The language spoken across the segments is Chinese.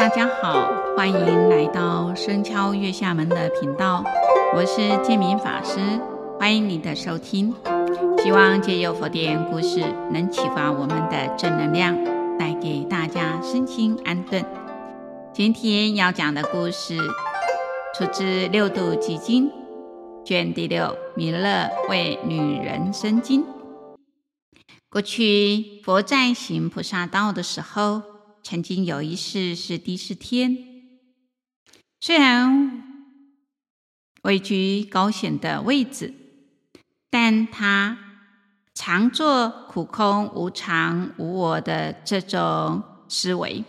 大家好，欢迎来到深敲月下门的频道，我是建明法师，欢迎你的收听。希望借由佛典故事，能启发我们的正能量，带给大家身心安顿。今天要讲的故事，出自《六度集经》卷第六《弥勒为女人生经》。过去佛在行菩萨道的时候，曾经有一世是帝释天，虽然位居高显的位置，但他常做苦空无常无我的这种思维。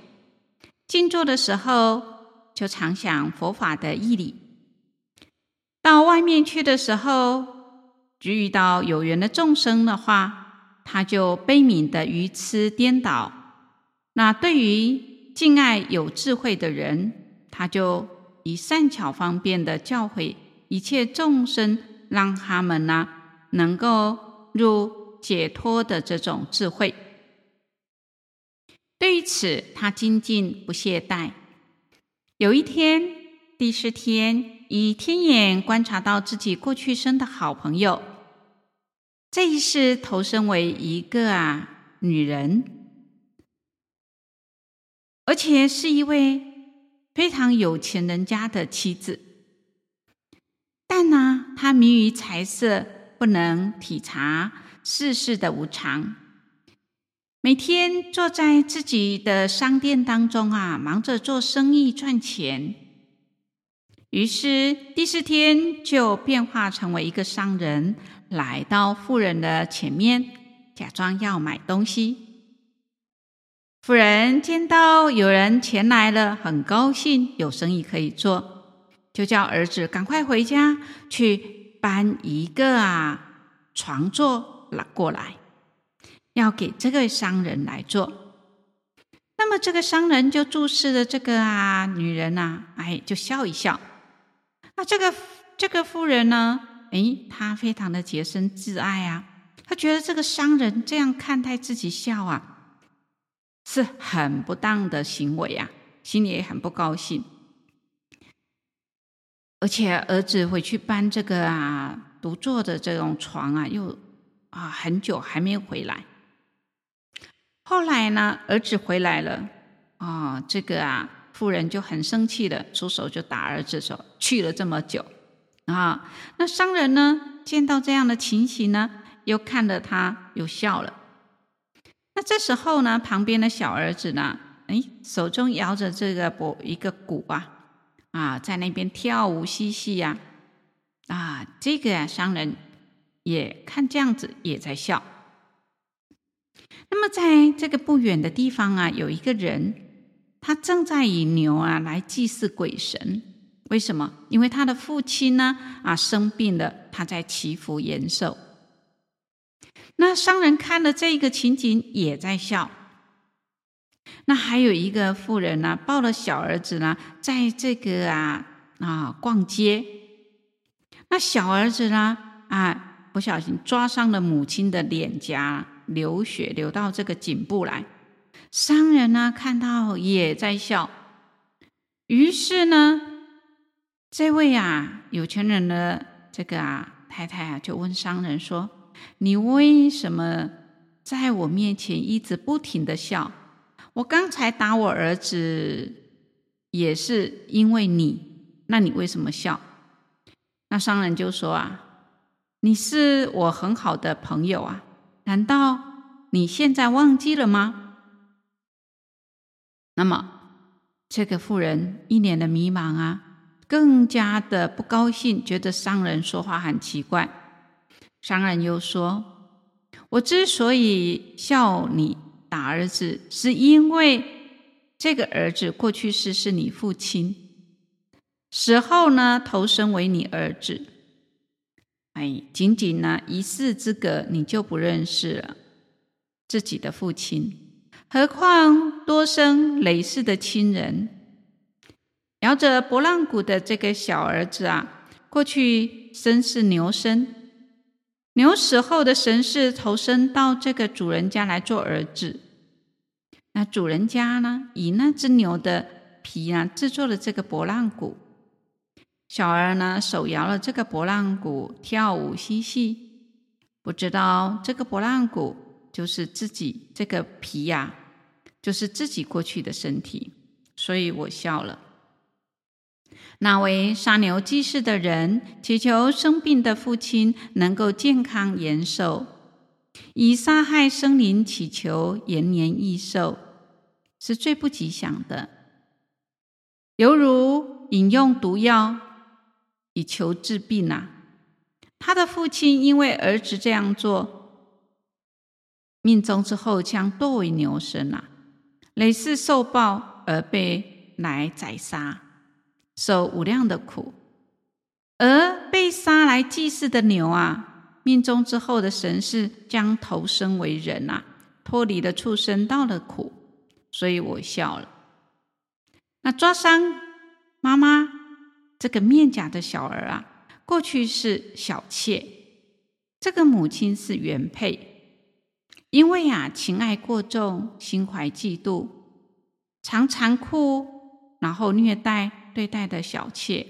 静坐的时候，就常想佛法的义理；到外面去的时候，只遇到有缘的众生的话。他就悲悯的愚痴颠倒。那对于敬爱有智慧的人，他就以善巧方便的教诲一切众生，让他们呢能够入解脱的这种智慧。对于此，他精进不懈怠。有一天，帝释天以天眼观察到自己过去生的好朋友。这一世投生为一个啊女人，而且是一位非常有钱人家的妻子。但呢，他迷于财色，不能体察世事的无常，每天坐在自己的商店当中啊，忙着做生意赚钱。于是，第四天就变化成为一个商人。来到富人的前面，假装要买东西。夫人见到有人前来了，很高兴，有生意可以做，就叫儿子赶快回家去搬一个啊床座拿过来，要给这个商人来做。那么这个商人就注视着这个啊女人呐、啊，哎，就笑一笑。那这个这个妇人呢？哎，他非常的洁身自爱啊！他觉得这个商人这样看待自己笑啊，是很不当的行为啊，心里也很不高兴。而且儿子回去搬这个啊独坐的这种床啊，又啊很久还没有回来。后来呢，儿子回来了啊，这个啊妇人就很生气了，出手就打儿子说，说去了这么久。啊，那商人呢？见到这样的情形呢，又看了他，又笑了。这时候呢，旁边的小儿子呢，哎，手中摇着这个钵一个鼓啊，啊，在那边跳舞嬉戏呀。啊，这个，商人也看这样子，也在笑。那么，在这个不远的地方啊，有一个人，他正在以牛啊来祭祀鬼神。为什么？因为他的父亲呢啊生病了，他在祈福延寿。那商人看了这个情景，也在笑。那还有一个妇人呢，抱了小儿子呢，在这个啊啊逛街。那小儿子呢啊不小心抓伤了母亲的脸颊，流血流到这个颈部来。商人呢看到也在笑。于是呢。这位啊，有钱人的这个啊太太啊，就问商人说：“你为什么在我面前一直不停的笑？我刚才打我儿子也是因为你，那你为什么笑？”那商人就说：“啊，你是我很好的朋友啊，难道你现在忘记了吗？”那么这个妇人一脸的迷茫啊。更加的不高兴，觉得商人说话很奇怪。商人又说：“我之所以笑你打儿子，是因为这个儿子过去世是你父亲，死后呢投生为你儿子。哎，仅仅呢一世之隔，你就不认识了自己的父亲，何况多生累世的亲人。”摇着拨浪鼓的这个小儿子啊，过去生是牛身，牛死后的神识投生到这个主人家来做儿子。那主人家呢，以那只牛的皮啊制作了这个拨浪鼓。小儿呢手摇了这个拨浪鼓，跳舞嬉戏，不知道这个拨浪鼓就是自己这个皮呀、就是自己过去的身体，所以我笑了。那位杀牛祭祀的人，祈求生病的父亲能够健康延寿，以杀害生灵祈求延年益寿，是最不吉祥的，犹如饮用毒药以求治病啊！他的父亲因为儿子这样做，命中之后将堕为牛身啊，累世受报而被来宰杀。受无量的苦，而被杀来祭祀的牛啊，命中之后的神是将投生为人啊，脱离了畜生道的苦，所以我笑了。那抓伤妈妈这个面甲的小儿啊，过去是小妾，这个母亲是原配，因为啊情爱过重，心怀嫉妒，常残酷，然后虐待。对待的小妾，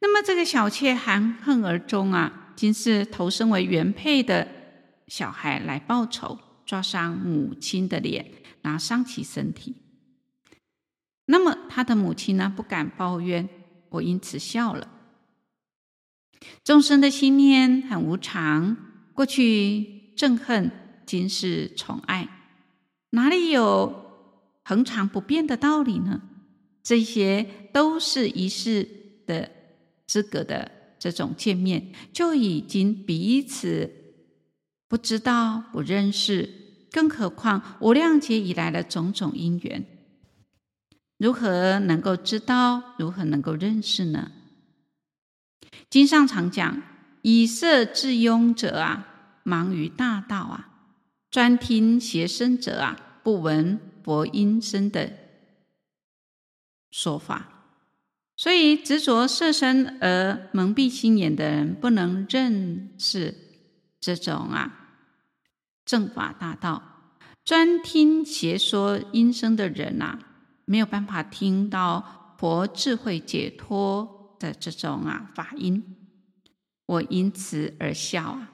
那么这个小妾含恨而终啊，竟是投身为原配的小孩来报仇，抓伤母亲的脸，然后伤其身体。那么他的母亲呢，不敢抱怨，我因此笑了。众生的心念很无常，过去憎恨，今世宠爱，哪里有恒常不变的道理呢？这些都是一世的资格的这种见面，就已经彼此不知道、不认识，更何况无量劫以来的种种因缘，如何能够知道？如何能够认识呢？经上常讲：“以色自庸者啊，盲于大道啊；专听邪声者啊，不闻佛音声的。”说法，所以执着色身而蒙蔽心眼的人，不能认识这种啊正法大道；专听邪说音声的人呐、啊，没有办法听到佛智慧解脱的这种啊法音。我因此而笑啊。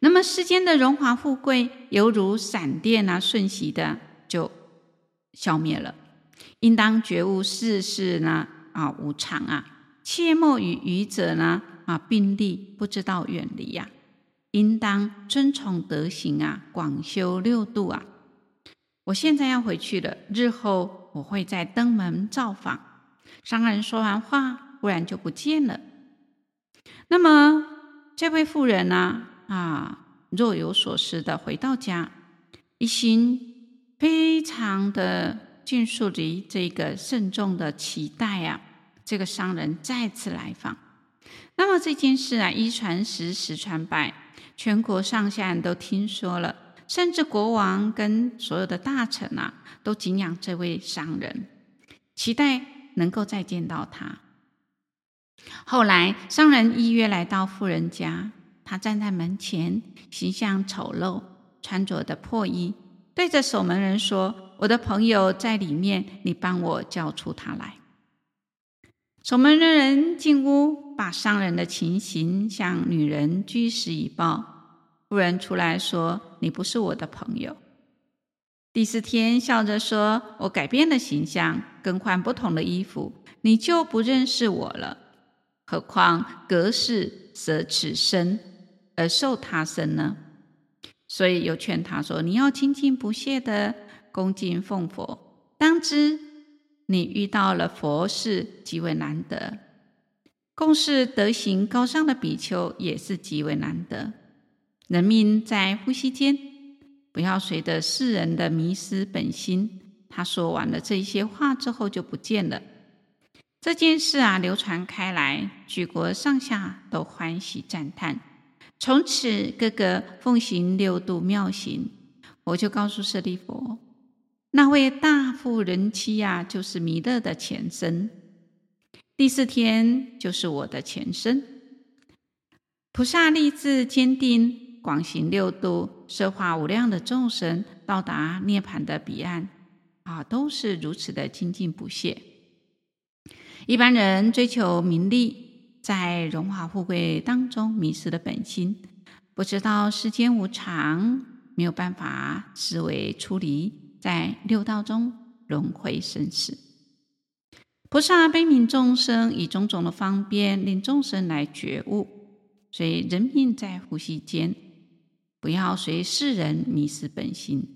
那么世间的荣华富贵，犹如闪电啊，瞬息的就消灭了。应当觉悟世事呢啊无常啊，切莫与愚者呢啊并立，不知道远离呀、啊。应当遵从德行啊，广修六度啊。我现在要回去了，日后我会再登门造访。商人说完话，忽然就不见了。那么这位妇人呢啊，若有所思的回到家，一心非常的。迅速的这个慎重的期待啊，这个商人再次来访。那么这件事啊，一传十，十传百，全国上下人都听说了，甚至国王跟所有的大臣啊，都敬仰这位商人，期待能够再见到他。后来商人依约来到富人家，他站在门前，形象丑陋，穿着的破衣，对着守门人说。我的朋友在里面，你帮我叫出他来。守门的人进屋，把商人的情形向女人据实以报。妇人出来说：“你不是我的朋友。”第四天笑着说：“我改变了形象，更换不同的衣服，你就不认识我了。何况隔世舍此身而受他身呢？”所以又劝他说：“你要精进不懈的。”恭敬奉佛，当知你遇到了佛是极为难得，共事德行高尚的比丘也是极为难得。人命在呼吸间，不要随着世人的迷失本心。他说完了这些话之后就不见了。这件事啊，流传开来，举国上下都欢喜赞叹。从此，个个奉行六度妙行。我就告诉舍利弗。那位大富人妻呀、就是弥勒的前身。第四天就是我的前身。菩萨立志坚定，广行六度，摄化无量的众生，到达涅槃的彼岸。啊，都是如此的精进不懈。一般人追求名利，在荣华富贵当中迷失了本心，不知道世间无常，没有办法思维出离，在六道中轮回生死。菩萨悲悯众生，以种种的方便令众生来觉悟。所以人命在呼吸间，不要随世人迷失本心。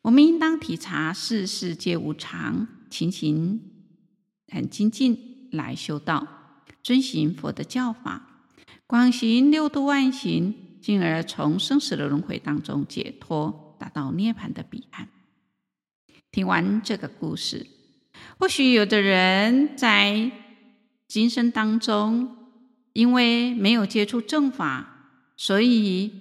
我们应当体察世事皆无常，勤行很精进来修道，遵行佛的教法，广行六度万行，进而从生死的轮回当中解脱，达到涅槃的彼岸。听完这个故事，或许有的人在今生当中，因为没有接触正法，所以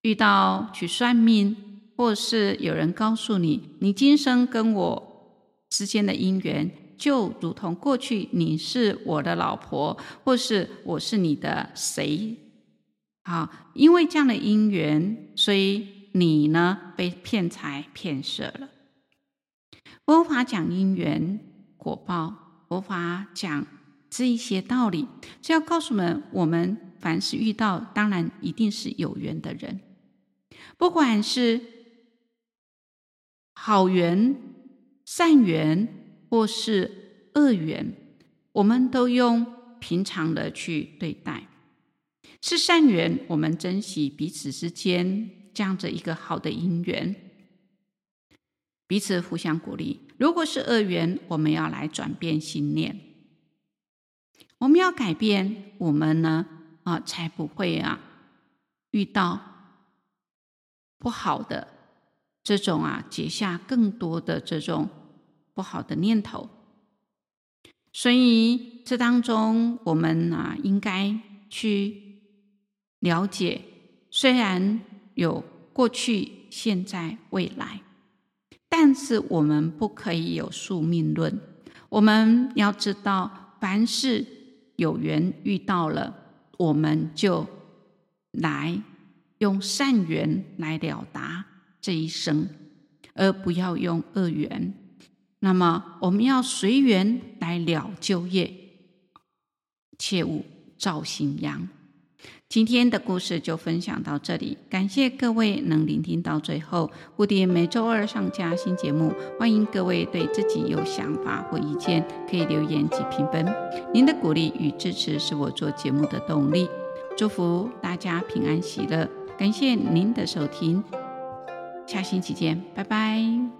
遇到去算命。或是有人告诉你，你今生跟我之间的因缘，就如同过去你是我的老婆，或是我是你的谁？啊，因为这样的因缘，所以你呢被骗财骗色了。佛法讲因缘果报，佛法讲这一些道理，是要告诉我们：我们凡是遇到，当然一定是有缘的人，不管是。好缘、善缘或是恶缘，我们都用平常的去对待。是善缘，我们珍惜彼此之间这样子一个好的因缘，彼此互相鼓励。如果是恶缘，我们要来转变心念，我们要改变，我们呢啊才不会啊遇到不好的。这种啊，结下更多的这种不好的念头，所以这当中我们啊，应该去了解，虽然有过去、现在、未来，但是我们不可以有宿命论。我们要知道，凡是有缘遇到了，我们就来用善缘来了达。这一生，而不要用恶缘。那么，我们要随缘来了旧业，切勿造新殃。今天的故事就分享到这里，感谢各位能聆听到最后。固定每周二上架新节目，欢迎各位对自己有想法或意见，可以留言及评分。您的鼓励与支持是我做节目的动力。祝福大家平安喜乐，感谢您的收听。下星期见，拜拜。